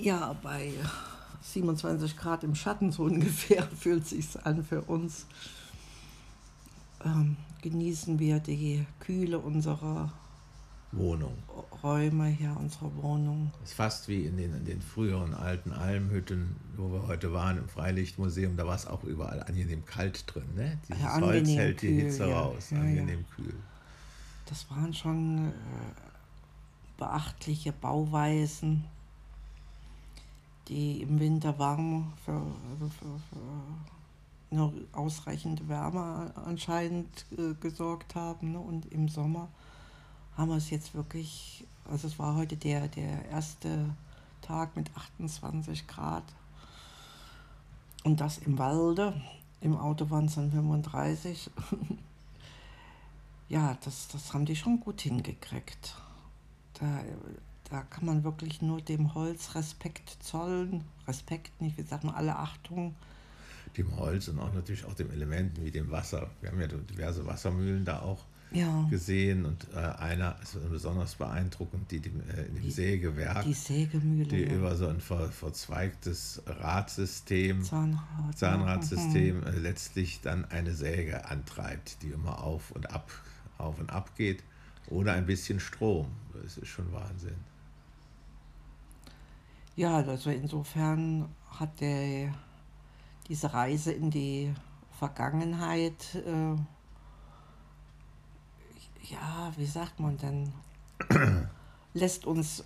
Ja, bei 27 Grad im Schatten so ungefähr fühlt sich an für uns. Ähm, genießen wir die Kühle unserer Wohnung. Räume hier, unserer Wohnung. Das ist fast wie in den, in den früheren alten Almhütten, wo wir heute waren, im Freilichtmuseum, da war es auch überall angenehm kalt drin. Ne? Dieses ja, Holz hält die Hitze ja. raus, ja, angenehm kühl. Das waren schon äh, beachtliche Bauweisen, die im Winter warm für, also für, für eine ausreichende Wärme anscheinend äh, gesorgt haben. Ne? Und im Sommer haben wir es jetzt wirklich, also es war heute der, der erste Tag mit 28 Grad. Und das im Walde. Im Auto waren es dann 35. ja, das, das haben die schon gut hingekriegt. Da, da kann man wirklich nur dem Holz Respekt zollen. Respekt nicht, wie sagt man, alle Achtung. Dem Holz und auch natürlich auch dem Elementen wie dem Wasser. Wir haben ja diverse Wassermühlen da auch ja. gesehen und äh, einer ist besonders beeindruckend, die, die äh, in dem die, Sägewerk, die Sägemühle, die ja. über so ein ver, verzweigtes Radsystem, Zahnrad, Zahnradsystem mhm. äh, letztlich dann eine Säge antreibt, die immer auf und ab, auf und ab geht, ohne ein bisschen Strom. Das ist schon Wahnsinn. Ja, also insofern hat der, diese Reise in die Vergangenheit äh, ja, wie sagt man denn, lässt uns äh,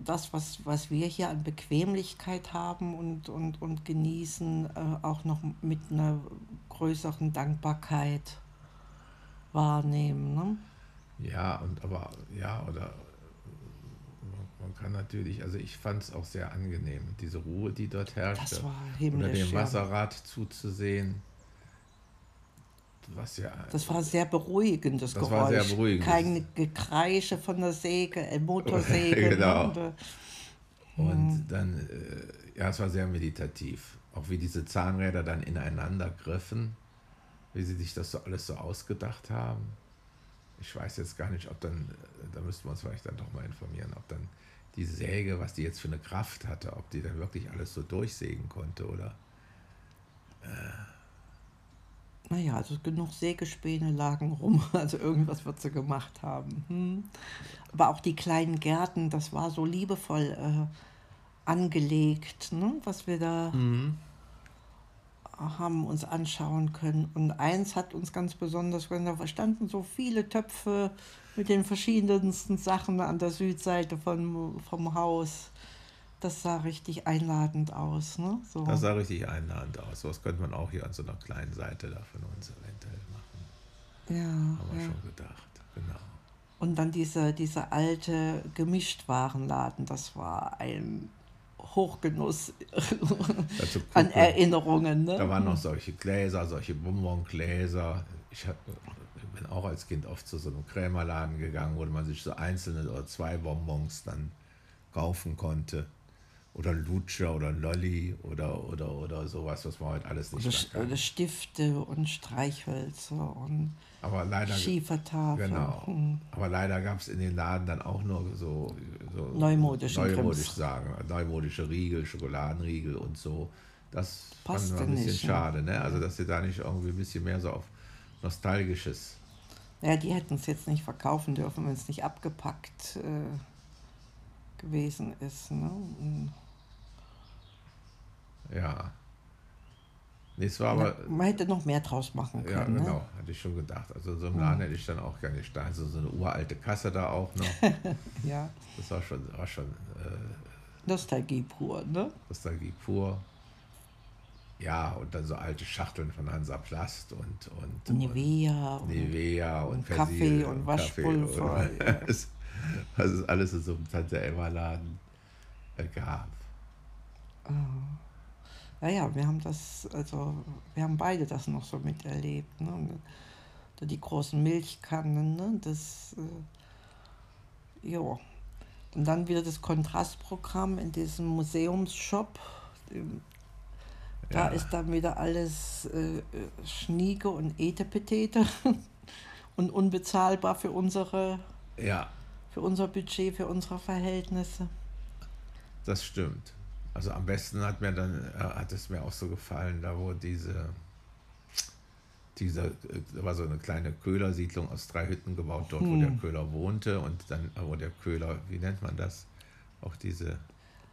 das, was, was wir hier an Bequemlichkeit haben und, und, und genießen, äh, auch noch mit einer größeren Dankbarkeit wahrnehmen. Ne? Ja, und aber, ja, oder man kann natürlich, also ich fand es auch sehr angenehm, diese Ruhe, die dort herrschte, das war unter dem Wasserrad zuzusehen was ja. Das war sehr beruhigend, das, das Geräusch. War sehr beruhigend. Kein Gekreische von der Säge, äh, Motorsäge. genau. Und, und hm. dann, äh, ja, es war sehr meditativ. Auch wie diese Zahnräder dann ineinander griffen, wie sie sich das so alles so ausgedacht haben. Ich weiß jetzt gar nicht, ob dann, äh, da müssten wir uns vielleicht dann doch mal informieren, ob dann die Säge, was die jetzt für eine Kraft hatte, ob die dann wirklich alles so durchsägen konnte oder. Äh, naja, also genug Sägespäne lagen rum, also irgendwas wird sie gemacht haben. Hm. Aber auch die kleinen Gärten, das war so liebevoll äh, angelegt, ne? was wir da mhm. Haben uns anschauen können. Und eins hat uns ganz besonders, da standen so viele Töpfe mit den verschiedensten Sachen an der Südseite von, vom Haus das sah richtig einladend aus. Ne? So. Das sah richtig einladend aus. So was könnte man auch hier an so einer kleinen Seite da von uns eventuell machen. Ja. Haben wir ja. schon gedacht, genau. Und dann diese, diese alte Gemischtwarenladen, das war ein Hochgenuss an Erinnerungen. Ne? Da waren noch solche Gläser, solche Bonbongläser. Ich hab, bin auch als Kind oft zu so einem Krämerladen gegangen, wo man sich so einzelne oder zwei Bonbons dann kaufen konnte oder Lutscher oder Lolli oder, oder, oder sowas, was man heute alles nicht oder, oder Stifte und Streichhölzer und aber leider, Schiefertafel. Genau. Hm. Aber leider gab es in den Laden dann auch nur so, so neumodische, neumodisch sagen, neumodische Riegel, Schokoladenriegel und so. Das fand ich ein bisschen nicht, ne? schade, ne? Also dass sie da nicht irgendwie ein bisschen mehr so auf Nostalgisches. Ja, die hätten es jetzt nicht verkaufen dürfen, wenn es nicht abgepackt äh, gewesen ist. Ne? Und ja. Nee, es war aber. Man hätte noch mehr draus machen können. Ja, ne? genau, ne? hatte ich schon gedacht. Also so im Laden hätte ich dann auch gerne gestanden. Also so eine uralte Kasse da auch noch. ja. Das war schon, war schon äh, Nostalgie pur, ne? Nostalgie pur. Ja, und dann so alte Schachteln von Hansa Plast und, und Nivea und, Nivea und, und Kaffee und Waschpulver. Und, ja. was es alles in so einem Tante Emma Laden äh, gab. Oh. Naja, wir haben das, also wir haben beide das noch so miterlebt. Ne? Die großen Milchkannen, ne? das, äh, ja. Und dann wieder das Kontrastprogramm in diesem Museumsshop. Da ja. ist dann wieder alles äh, Schnieke und Etepetete und unbezahlbar für unsere, ja. für unser Budget, für unsere Verhältnisse. Das stimmt. Also am besten hat mir dann, äh, hat es mir auch so gefallen, da wo diese, dieser, da war so eine kleine Köhlersiedlung aus drei Hütten gebaut, dort wo der Köhler wohnte und dann, äh, wo der Köhler, wie nennt man das? Auch diese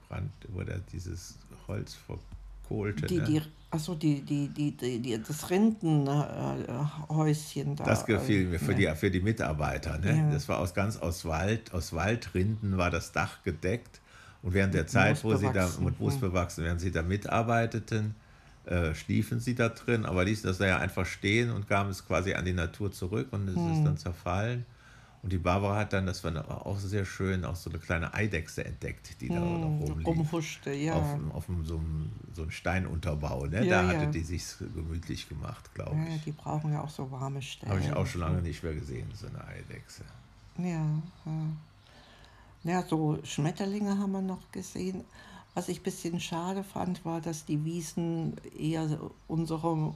Brand, wo der dieses Holz verkohlte. Die, ne? die, achso, die, die, die, die, die, das Rindenhäuschen da. Das gefiel mir für, Ja. die, für die Mitarbeiter. Ne? Ja. Das war aus ganz aus Wald, aus Waldrinden war das Dach gedeckt. Und während der Zeit, wo sie da mit Moos bewachsen, während sie da mitarbeiteten, äh, schliefen sie da drin, aber ließen das da ja einfach stehen und gaben es quasi an die Natur zurück und es Hm. ist dann zerfallen. Und die Barbara hat dann, das war auch sehr schön, auch so eine kleine Eidechse entdeckt, die da Hm, rumlief. rumhuschte, ja. Auf, auf so, einem, so einem Steinunterbau. Ne? Ja, da hatte ja. die sich gemütlich gemacht, glaube ja, ich. die brauchen ja auch so warme Stellen. Habe ich auch schon lange nicht mehr gesehen, so eine Eidechse. Ja, ja. Ja, so Schmetterlinge haben wir noch gesehen. Was ich ein bisschen schade fand, war, dass die Wiesen eher unsere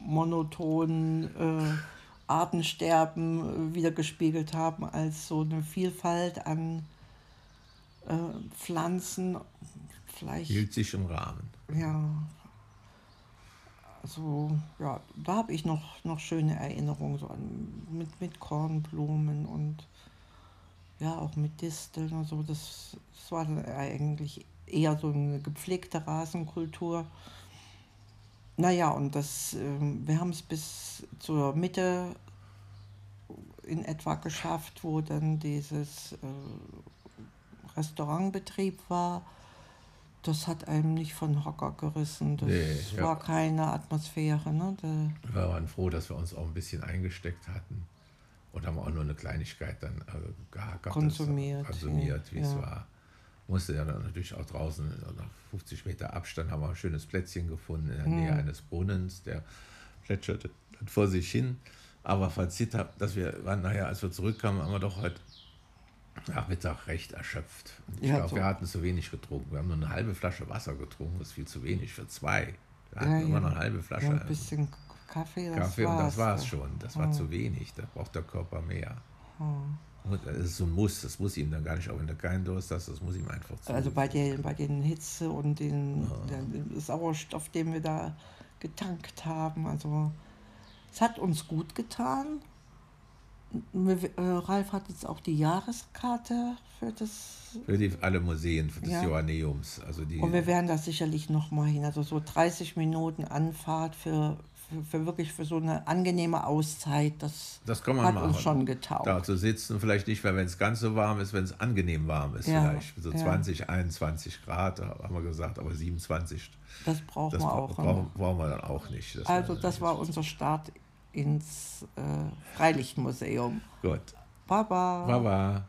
monotonen äh, Artensterben äh, wiedergespiegelt haben, als so eine Vielfalt an äh, Pflanzen. Vielleicht Hielt sich im Rahmen. ja. Also, ja, da habe ich noch, noch schöne Erinnerungen so an, mit, mit Kornblumen und ja, auch mit Disteln und so. Das, das war eigentlich eher so eine gepflegte Rasenkultur. Naja, und das, ähm, wir haben es bis zur Mitte in etwa geschafft, wo dann dieses äh, Restaurantbetrieb war. Das hat einem nicht von Hocker gerissen. Das Nee, ja. war keine Atmosphäre. Ne? Da, Wir waren froh, dass wir uns auch ein bisschen eingesteckt hatten und haben auch nur eine Kleinigkeit dann äh, Konsumiert, konsumiert ja, wie es ja. war. Musste ja dann natürlich auch draußen, äh, nach 50 Meter Abstand, haben wir ein schönes Plätzchen gefunden in der Mhm. Nähe eines Brunnens, der plätscherte vor sich hin. Aber Fazit, hab- dass wir waren, naja, als wir zurückkamen, haben wir doch heute Nachmittag recht erschöpft. Ich Ja, glaube, so. wir hatten zu wenig getrunken. Wir haben nur eine halbe Flasche Wasser getrunken, das ist viel zu wenig für zwei. Wir hatten Ja, immer ja. noch eine halbe Flasche. ein bisschen Kaffee, das Kaffee und das war es war's. schon. Das war zu wenig. Da braucht der Körper mehr. Hm. Und Das ist so ein Muss. Das muss ihm dann gar nicht, auch wenn du keinen Durst hast, das muss ihm einfach zu. Also bei den, bei den Hitze und den, den Sauerstoff, den wir da getankt haben. Also es hat uns gut getan. Äh, Ralf hat jetzt auch die Jahreskarte für das. Für die, alle Museen des Ja. Joanneums. Also die, Und wir werden da sicherlich noch mal hin. Also so 30 Minuten Anfahrt für, für, wirklich für so eine angenehme Auszeit. Das, das kann man hat machen. uns schon getaugt. Da zu sitzen, vielleicht nicht mehr, wenn es ganz so warm ist, wenn es angenehm warm ist. Ja, Vielleicht so ja. 20, 21 Grad, haben wir gesagt, aber 27, Das brauchen das wir auch. brauchen, brauchen wir dann auch nicht. Das Also das war unser Start ins äh, Freilichtmuseum. Gut. Baba. Baba.